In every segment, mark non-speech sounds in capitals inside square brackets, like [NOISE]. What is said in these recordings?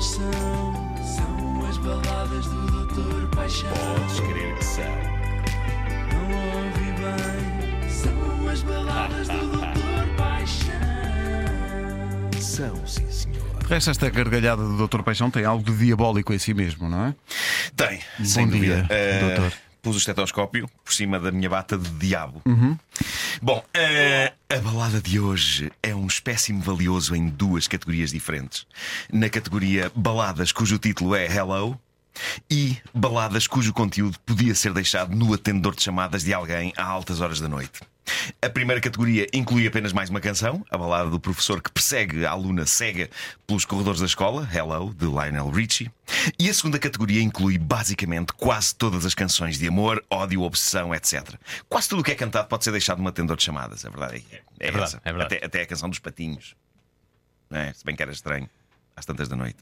baladas são, são as baladas do Doutor Paixão. Podes crer que são. Não ouvi bem, são as baladas do Doutor Paixão. São, sim, senhor. De resto, esta gargalhada do Dr. Paixão tem algo de diabólico em si mesmo, não é? Tem, Bom sem dia, dúvida. Eh, doutor. Pus o estetoscópio por cima da minha bata de diabo. Uhum. Bom, eh, a balada de hoje é um espécime valioso em duas categorias diferentes. Na categoria baladas cujo título é Hello. E baladas cujo conteúdo podia ser deixado no atendedor de chamadas de alguém a altas horas da noite. A primeira categoria inclui apenas mais uma canção, a balada do professor que persegue a aluna cega pelos corredores da escola, Hello, de Lionel Richie. E a segunda categoria inclui basicamente quase todas as canções de amor, ódio, obsessão, etc. Quase tudo o que é cantado pode ser deixado num atendedor de chamadas, a verdade é, é, verdade, essa. é verdade. Até, até a canção dos patinhos. É? Se bem que era estranho. Às tantas da noite.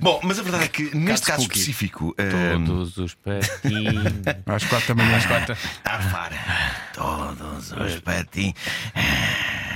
Bom, mas a verdade é que neste caso cookie. específico. hum, Todos os patinhos. Às quatro da manhã. Arfar todos os patins.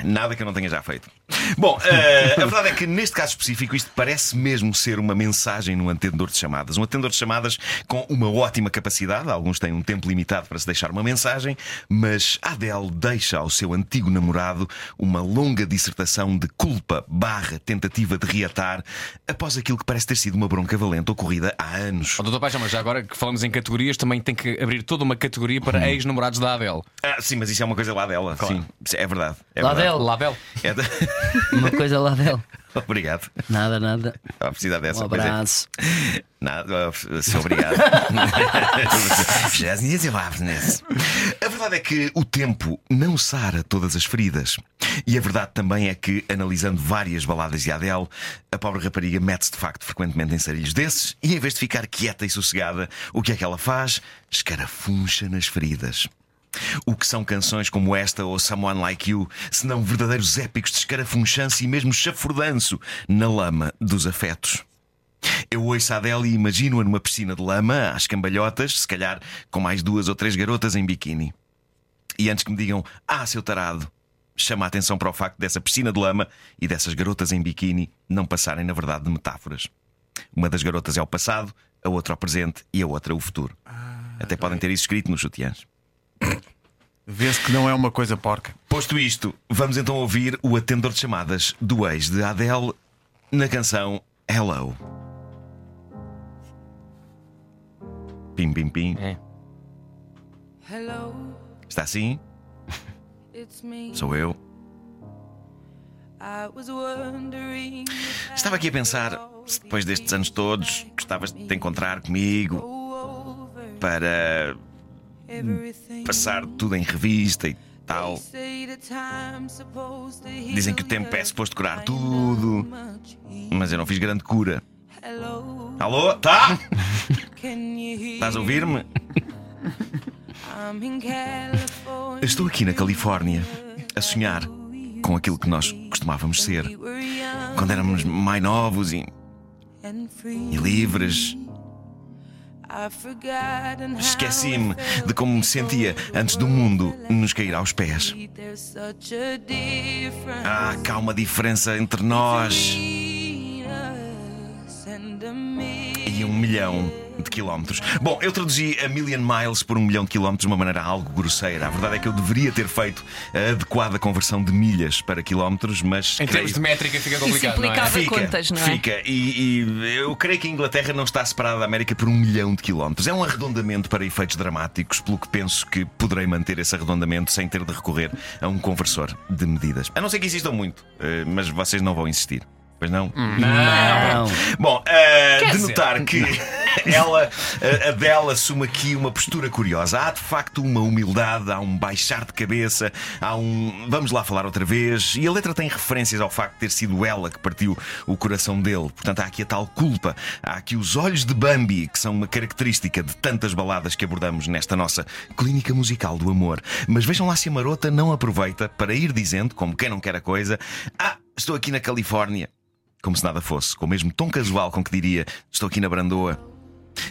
Nada que eu não tenha já feito. Bom, eh, a verdade é que neste caso específico isto parece mesmo ser uma mensagem num atendedor de chamadas. Um atendedor de chamadas com uma ótima capacidade. Alguns têm um tempo limitado para se deixar uma mensagem, mas a Adele deixa ao seu antigo namorado uma longa dissertação de culpa barra tentativa de reatar após aquilo que parece ter sido uma bronca valente ocorrida há anos. Oh, doutor Paixão, mas já agora que falamos em categorias, também tem que abrir toda uma categoria para ex-namorados da Adele. Ah, sim, mas isso é uma coisa lá dela. Sim, é verdade. É Lá verdade. É da- [LAUGHS] Uma coisa lá dela. Obrigado. Nada, nada. Estava a precisar dessa Um é. abraço. Nada, sou obrigado. Dizer lá, Vanessa. A verdade é que o tempo não sara todas as feridas. E a verdade também é que, analisando várias baladas de Adele, a pobre rapariga mete-se de facto frequentemente em sarilhos desses e, em vez de ficar quieta e sossegada, o que é que ela faz? Escarafuncha nas feridas. O que são canções como esta ou Someone Like You, senão verdadeiros épicos de escarafunchança e mesmo chafurdanço na lama dos afetos? Eu ouço a Adele e imagino-a numa piscina de lama, às cambalhotas, se calhar com mais duas ou três garotas em biquíni. E antes que me digam, ah, seu tarado, chama a atenção para o facto dessa piscina de lama e dessas garotas em biquíni não passarem, na verdade, de metáforas. Uma das garotas é o passado, a outra o presente e a outra o futuro. Até podem ter isso escrito nos sutiãs. Vê-se que não é uma coisa porca. Posto isto, vamos então ouvir o atendedor de chamadas do ex de Adele na canção Hello. Pim, pim, pim. É. Hello, Está assim? Sou eu. Estava aqui a pensar se depois destes anos todos gostavas de te encontrar comigo para. Passar tudo em revista e tal. Dizem que o tempo é suposto curar tudo, mas eu não fiz grande cura. Alô? Tá? Estás a ouvir-me? Estou aqui na Califórnia a sonhar com aquilo que nós costumávamos ser quando éramos mais novos e, e livres. Esqueci-me de como me sentia antes do mundo nos cair aos pés. Ah, cá há uma diferença entre nós e um milhão de quilómetros. Bom, eu traduzi a million miles por um milhão de quilómetros de uma maneira algo grosseira. A verdade é que eu deveria ter feito a adequada conversão de milhas para quilómetros, mas. Em creio- termos de métrica fica complicado, não é? implicava- Fica, contas, não é? fica. E, e eu creio que a Inglaterra não está separada da América por um milhão de quilómetros. É um arredondamento para efeitos dramáticos, pelo que penso que poderei manter esse arredondamento sem ter de recorrer a um conversor de medidas. A não ser que insistam muito, eh, mas vocês não vão insistir. Pois não? Não. Bom, eh, de dizer- notar que [LAUGHS] ela, a- a dela, assume aqui uma postura curiosa. Há de facto uma humildade, há um baixar de cabeça, há um vamos lá falar outra vez. E a letra tem referências ao facto de ter sido ela que partiu o coração dele. Portanto, há aqui a tal culpa, há aqui os olhos de Bambi, que são uma característica de tantas baladas que abordamos nesta nossa clínica musical do amor. Mas vejam lá se a marota não aproveita para ir dizendo, como quem não quer a coisa, ah, estou aqui na Califórnia. Como se nada fosse, com o mesmo tom casual com que diria estou aqui na Brandoa.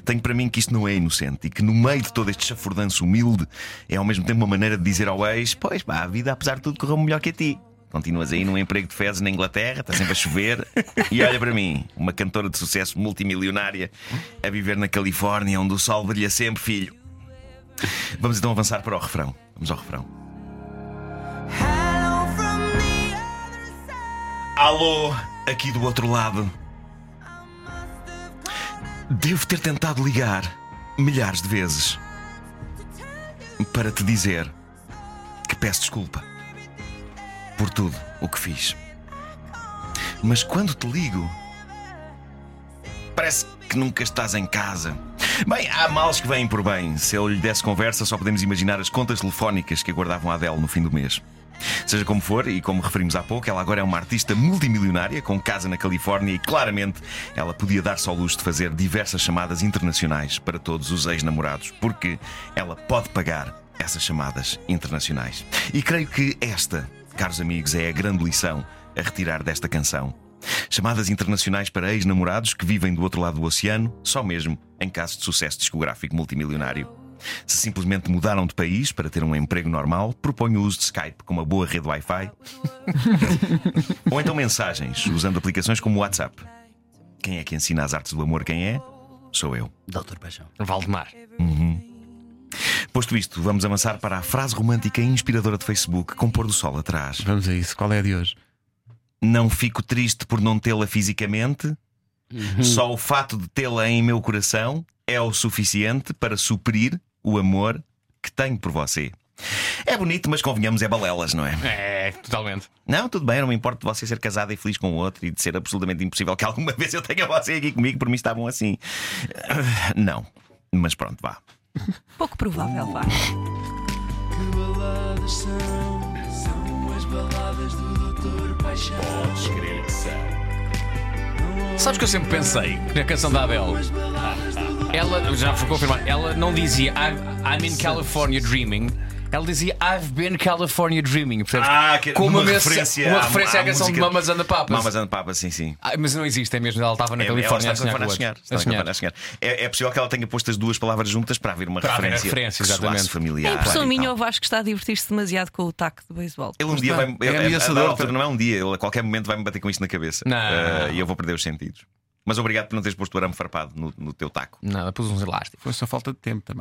Tenho para mim que isto não é inocente e que no meio de todo este chafurdanço humilde é ao mesmo tempo uma maneira de dizer ao ex: Pois pá, a vida apesar de tudo correu melhor que a ti. Continuas aí num emprego de fezes na Inglaterra, está sempre a chover. E olha para mim, uma cantora de sucesso multimilionária a viver na Califórnia, onde o sol brilha sempre, filho. Vamos então avançar para o refrão. Vamos ao refrão. Alô, aqui do outro lado. Devo ter tentado ligar milhares de vezes para te dizer que peço desculpa por tudo o que fiz. Mas quando te ligo, parece que nunca estás em casa. Bem, há males que vêm por bem. Se eu lhe desse conversa, só podemos imaginar as contas telefónicas que aguardavam a Adele no fim do mês. Seja como for, e como referimos há pouco, ela agora é uma artista multimilionária com casa na Califórnia e claramente ela podia dar-se ao luxo de fazer diversas chamadas internacionais para todos os ex-namorados, porque ela pode pagar essas chamadas internacionais. E creio que esta, caros amigos, é a grande lição a retirar desta canção. Chamadas internacionais para ex-namorados que vivem do outro lado do oceano, só mesmo em caso de sucesso discográfico multimilionário. Se simplesmente mudaram de país para ter um emprego normal, proponho o uso de Skype com uma boa rede Wi-Fi. [LAUGHS] Ou então mensagens, usando aplicações como o WhatsApp. Quem é que ensina as artes do amor? Quem é? Sou eu. Doutor Paixão. Valdemar. Posto isto, vamos avançar para a frase romântica e inspiradora de Facebook com pôr do sol atrás. Vamos a isso. Qual é a de hoje? Não fico triste por não tê-la fisicamente. Só o fato de tê-la em meu coração é o suficiente para suprir o amor que tenho por você. É bonito, mas convenhamos, é balelas, não é? É, totalmente. Não, tudo bem, eu não me importo de você ser casada e feliz com o outro e de ser absolutamente impossível que alguma [LAUGHS] vez eu tenha você aqui comigo, por mim estavam assim. Ah, Não, mas pronto, vá. Pouco provável, vá. Que baladas são? São as baladas do Doutor Paixão. Sabes que eu sempre pensei que na canção da Adele, As baladas do Doutor ela, já foi confirmado, ela não dizia "I've- I'm in California dreaming. Ela dizia I've been California dreaming. Percebes? Ah, que- Com uma, uma referência uma referência à, à canção música- de Mamas and the Papas. Mamas and Papas, sim, sim. Ah, mas não existe, é mesmo. Ela estava na É, Califórnia ela a sonhar a com sonhar, outros. está A a sonhar. a sonhar. É, é possível que ela tenha posto as duas palavras juntas para haver uma Para haver referência. referência, que soasse exatamente. familiar. A impressão e minha, eu acho que está a divertir-se demasiado com o taco de beisebol. Ele um dia vai. É ameaçador, não é um dia, ele a qualquer momento vai-me bater com isto na cabeça. Ah, e eu vou perder os sentidos. Mas obrigado por não teres posto o arame farpado no, no teu taco. Nada, pus uns elásticos. Foi só falta de tempo também.